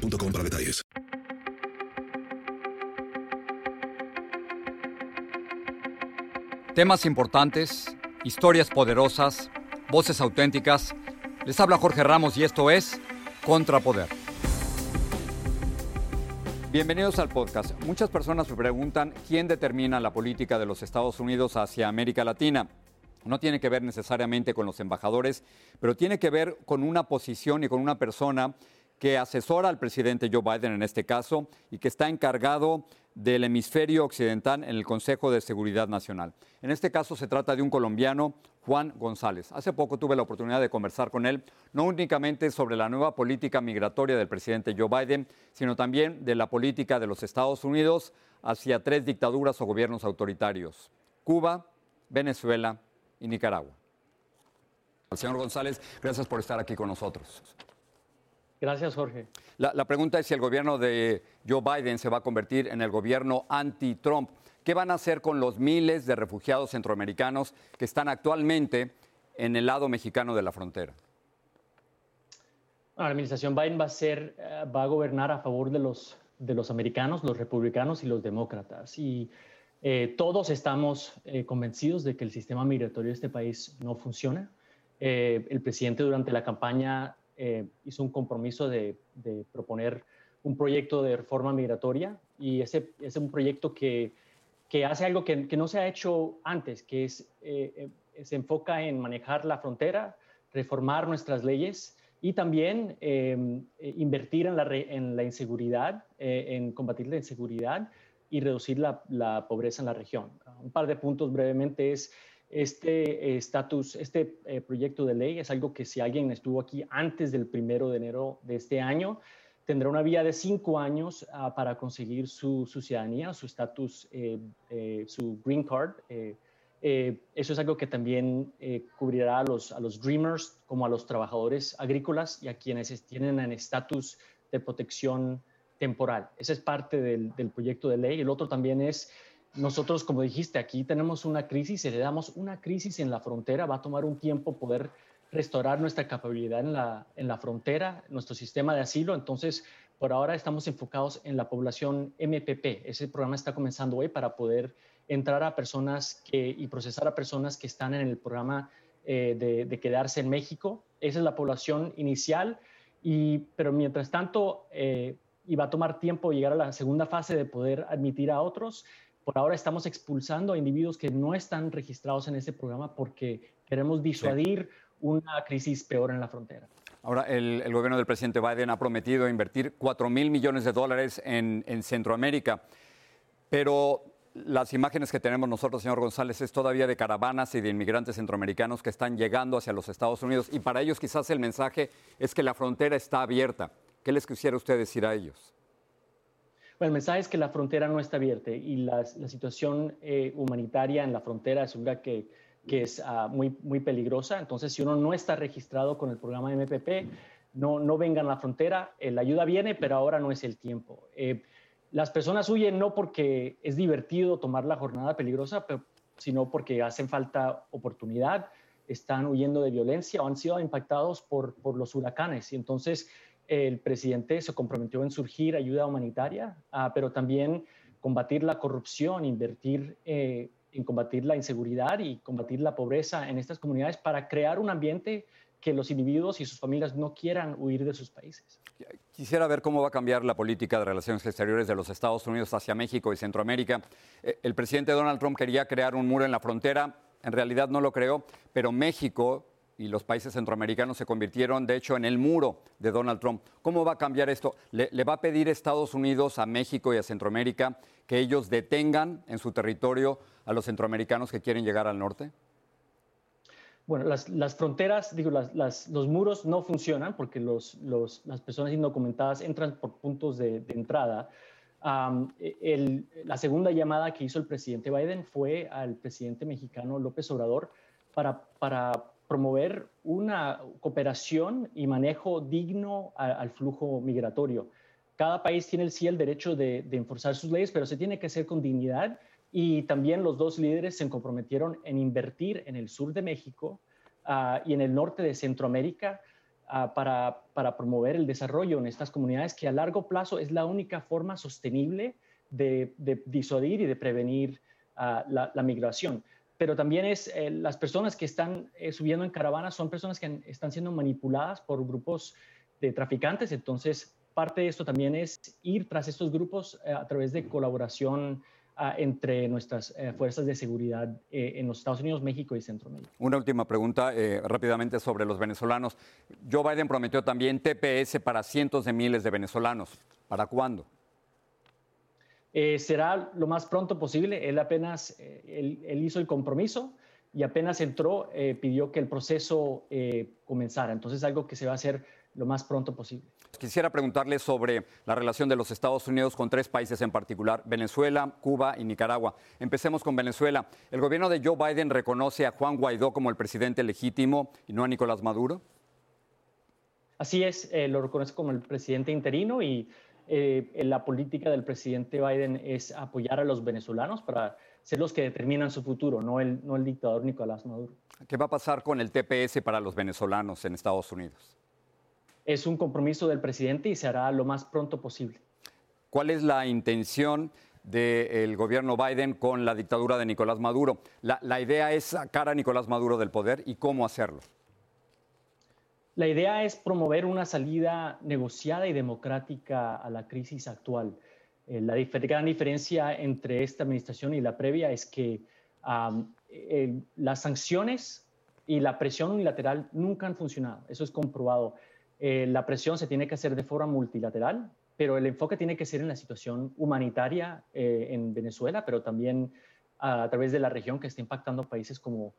boostmobile.com para detalles. Temas importantes, historias poderosas, voces auténticas. Les habla Jorge Ramos y esto es Contrapoder. Bienvenidos al podcast. Muchas personas me preguntan quién determina la política de los Estados Unidos hacia América Latina. No tiene que ver necesariamente con los embajadores, pero tiene que ver con una posición y con una persona que asesora al presidente Joe Biden en este caso y que está encargado del hemisferio occidental en el Consejo de Seguridad Nacional. En este caso se trata de un colombiano, Juan González. Hace poco tuve la oportunidad de conversar con él, no únicamente sobre la nueva política migratoria del presidente Joe Biden, sino también de la política de los Estados Unidos hacia tres dictaduras o gobiernos autoritarios, Cuba, Venezuela y Nicaragua. Señor González, gracias por estar aquí con nosotros. Gracias, Jorge. La, pregunta es si el gobierno de Joe Biden se va a convertir en el gobierno anti-Trump. ¿Qué van a hacer con los miles de refugiados centroamericanos que están actualmente en el lado mexicano de la frontera? La administración Biden va a, ser, eh, va a gobernar a favor de los, de los americanos, los republicanos y los demócratas. Y eh, todos estamos eh, convencidos de que el sistema migratorio de este país no funciona. el presidente durante la campaña eh, hizo un compromiso de, proponer un proyecto de reforma migratoria y ese es un proyecto que, que hace algo que, que, no se ha hecho antes, que es, eh, eh, se enfoca en manejar la frontera, reformar nuestras leyes y también em, invertir en la, en la inseguridad, en combatir la inseguridad y reducir la, la pobreza en la región. Un par de puntos brevemente es este estatus, este eh, proyecto de ley es algo que si alguien estuvo aquí antes del primero de enero de este año, tendrá una vía de cinco años ah, para conseguir su, ciudadanía, su estatus, eh, eh, su green card. eso es algo que también cubrirá a los, a los dreamers como a los trabajadores agrícolas y a quienes tienen en estatus de protección temporal. Esa es parte del, del proyecto de ley. El otro también es nosotros, como dijiste, aquí tenemos una crisis, heredamos una crisis en la frontera, va a tomar un tiempo poder restaurar nuestra capacidad en la, en la frontera, nuestro sistema de asilo. Entonces, por ahora estamos enfocados en la población MPP. Ese programa está comenzando hoy para poder entrar a personas que, y procesar a personas que están en el programa eh, de, quedarse en México. Esa es la población inicial. Y, pero mientras tanto, eh, y va a tomar tiempo llegar a la segunda fase de poder admitir a otros. Por ahora estamos expulsando a individuos que no están registrados en ese programa porque queremos disuadir una crisis peor en la frontera. Ahora, el, gobierno del presidente Biden ha prometido invertir 4 mil millones de dólares en, en Centroamérica, pero las imágenes que tenemos nosotros, señor González, es todavía de caravanas y de inmigrantes centroamericanos que están llegando hacia los Estados Unidos y para ellos quizás el mensaje es que la frontera está abierta. ¿Qué les quisiera usted decir a ellos? Bueno, el mensaje es que la frontera no está abierta y la, situación eh, humanitaria en la frontera es una que, que es ah, muy, muy peligrosa. Entonces, si uno no está registrado con el programa MPP, no, no vengan a la frontera. Eh, la ayuda viene, pero ahora no es el tiempo. Eh, las personas huyen no porque es divertido tomar la jornada peligrosa, pero, sino porque hacen falta oportunidad, están huyendo de violencia o han sido impactados por, por los huracanes. Y entonces, el presidente se comprometió en surgir ayuda humanitaria, ah, pero también combatir la corrupción, invertir eh, en combatir la inseguridad y combatir la pobreza en estas comunidades para crear un ambiente que los individuos y sus familias no quieran huir de sus países. Quisiera ver cómo va a cambiar la política de relaciones exteriores de los Estados Unidos hacia México y Centroamérica. Eh, el presidente Donald Trump quería crear un muro en la frontera, en realidad no lo creó, pero México y los países centroamericanos se convirtieron, de hecho, en el muro de Donald Trump. ¿Cómo va a cambiar esto? ¿Le, va a pedir Estados Unidos a México y a Centroamérica que ellos detengan en su territorio a los centroamericanos que quieren llegar al norte? Bueno, las, fronteras, digo, los muros no funcionan porque las personas indocumentadas entran por puntos de, entrada. la segunda llamada que hizo el presidente Biden fue al presidente mexicano López Obrador para, promover una cooperación y manejo digno al flujo migratorio. Cada país tiene sí el derecho de, de enforzar sus leyes, pero se tiene que hacer con dignidad y también los dos líderes se comprometieron en invertir en el sur de México ah, y en el norte de Centroamérica ah, para, promover el desarrollo en estas comunidades que a largo plazo es la única forma sostenible de, disuadir y de prevenir ah, la, migración. Pero también es eh, las personas que están eh, subiendo en caravanas son personas que están siendo manipuladas por grupos de traficantes. Entonces, parte de esto también es ir tras estos grupos eh, a través de colaboración entre nuestras eh, fuerzas de seguridad en los Estados Unidos, México y Centroamérica. Una última pregunta rápidamente sobre los venezolanos. Joe Biden prometió también TPS para cientos de miles de venezolanos. ¿Para cuándo? Será lo más pronto posible. Él apenas él, hizo el compromiso y apenas entró, pidió que el proceso comenzara. Entonces, algo que se va a hacer lo más pronto posible. Quisiera preguntarle sobre la relación de los Estados Unidos con tres países en particular, Venezuela, Cuba y Nicaragua. Empecemos con Venezuela. ¿El gobierno de Joe Biden reconoce a Juan Guaidó como el presidente legítimo y no a Nicolás Maduro? Así es, eh, lo reconoce como el presidente interino y eh, la política del presidente Biden es apoyar a los venezolanos para ser los que determinan su futuro, no el, no el dictador Nicolás Maduro. ¿Qué va a pasar con el TPS para los venezolanos en Estados Unidos? es un compromiso del presidente y se hará lo más pronto posible. ¿Cuál es la intención del gobierno Biden con la dictadura de Nicolás Maduro? La, idea es sacar a Nicolás Maduro del poder y cómo hacerlo. La idea es promover una salida negociada y democrática a la crisis actual. Eh, la gran diferencia entre esta administración y la previa es que las sanciones y la presión unilateral nunca han funcionado. Eso es comprobado. Eh, la presión se tiene que hacer de forma multilateral, pero el enfoque tiene que ser en la situación humanitaria eh, en Venezuela, pero también a, través de la región que está impactando países como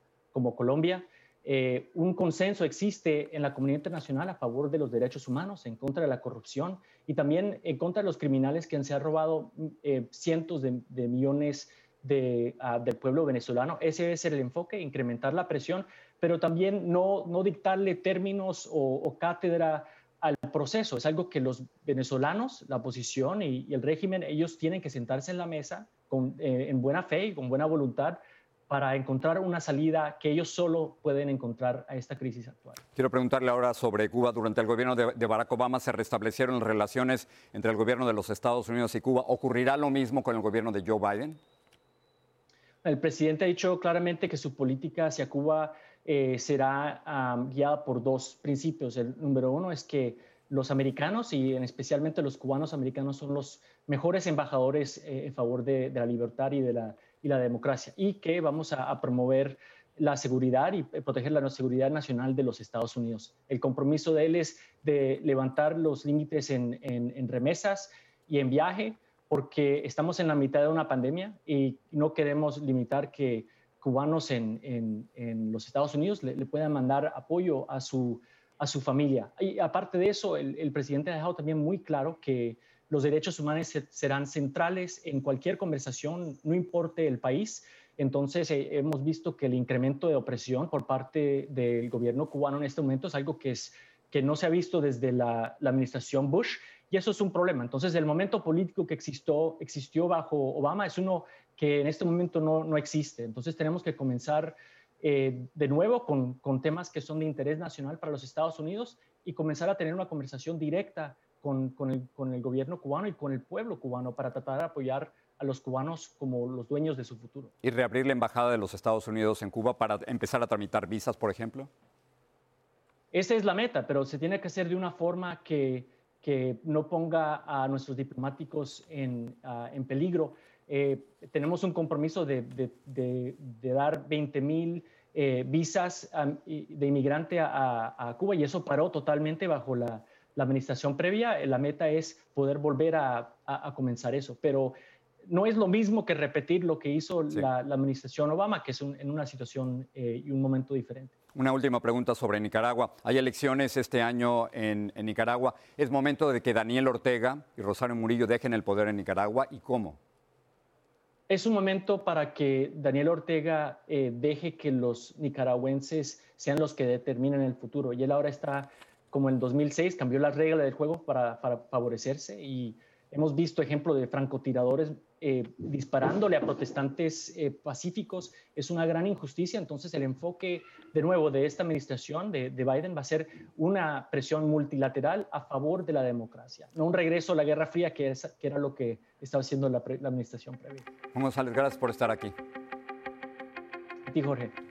Colombia. Eh, un consenso existe en la comunidad internacional a favor de los derechos humanos, en contra de la corrupción y también en contra de los criminales que se han robado cientos de, millones ah, del pueblo venezolano. Ese debe ser el enfoque, incrementar la presión, pero también no, no dictarle términos o, cátedra al proceso. Es algo que los venezolanos, la oposición y, el régimen, ellos tienen que sentarse en la mesa con, eh, en buena fe y con buena voluntad para encontrar una salida que ellos solo pueden encontrar a esta crisis actual. Quiero preguntarle ahora sobre Cuba. Durante el gobierno de, de, Barack Obama se restablecieron relaciones entre el gobierno de los Estados Unidos y Cuba. ¿Ocurrirá lo mismo con el gobierno de Joe Biden? El presidente ha dicho claramente que su política hacia Cuba eh, será guiada por dos principios. El número uno es que los americanos y en especialmente los cubanos americanos son los mejores embajadores eh, en favor de, la libertad y de la, y la democracia y que vamos a, promover la seguridad y eh, proteger la seguridad nacional de los Estados Unidos. El compromiso de él es de levantar los límites en, en remesas y en viaje porque estamos en la mitad de una pandemia y no queremos limitar que cubanos en, los Estados Unidos le, puedan mandar apoyo a su, a su familia. Y aparte de eso, el, presidente ha dejado también muy claro que los derechos humanos serán centrales en cualquier conversación, no importe el país. Entonces, eh, hemos visto que el incremento de opresión por parte del gobierno cubano en este momento es algo que, es, que no se ha visto desde la, administración Bush y eso es un problema. Entonces, el momento político que existió, existió bajo Obama es uno que en este momento no, no existe. Entonces, tenemos que comenzar eh, de nuevo con, con, temas que son de interés nacional para los Estados Unidos y comenzar a tener una conversación directa con, con, el, con el gobierno cubano y con el pueblo cubano para tratar de apoyar a los cubanos como los dueños de su futuro. ¿Y reabrir la embajada de los Estados Unidos en Cuba para empezar a tramitar visas, por ejemplo? Esa es la meta, pero se tiene que hacer de una forma que que no ponga a nuestros diplomáticos en, ah, en peligro. Eh, tenemos un compromiso de, de, dar 20 mil eh, visas de inmigrante a, a, Cuba y eso paró totalmente bajo la, la administración previa. La meta es poder volver a, a, comenzar eso, pero no es lo mismo que repetir lo que hizo la, la, administración Obama, que es en una situación eh, y un momento diferente. Una última pregunta sobre Nicaragua. Hay elecciones este año en, Nicaragua. ¿Es momento de que Daniel Ortega y Rosario Murillo dejen el poder en Nicaragua y cómo? Es un momento para que Daniel Ortega eh, deje que los nicaragüenses sean los que determinen el futuro. Y él ahora está, como en 2006, cambió las reglas del juego para, para favorecerse y hemos visto ejemplos de francotiradores eh, disparándole a protestantes eh, pacíficos es una gran injusticia. Entonces, el enfoque de nuevo de esta administración de, Biden va a ser una presión multilateral a favor de la democracia, no un regreso a la Guerra Fría, que, que era lo que estaba haciendo la, la administración previa. Juan González, gracias por estar aquí. A ti, Jorge.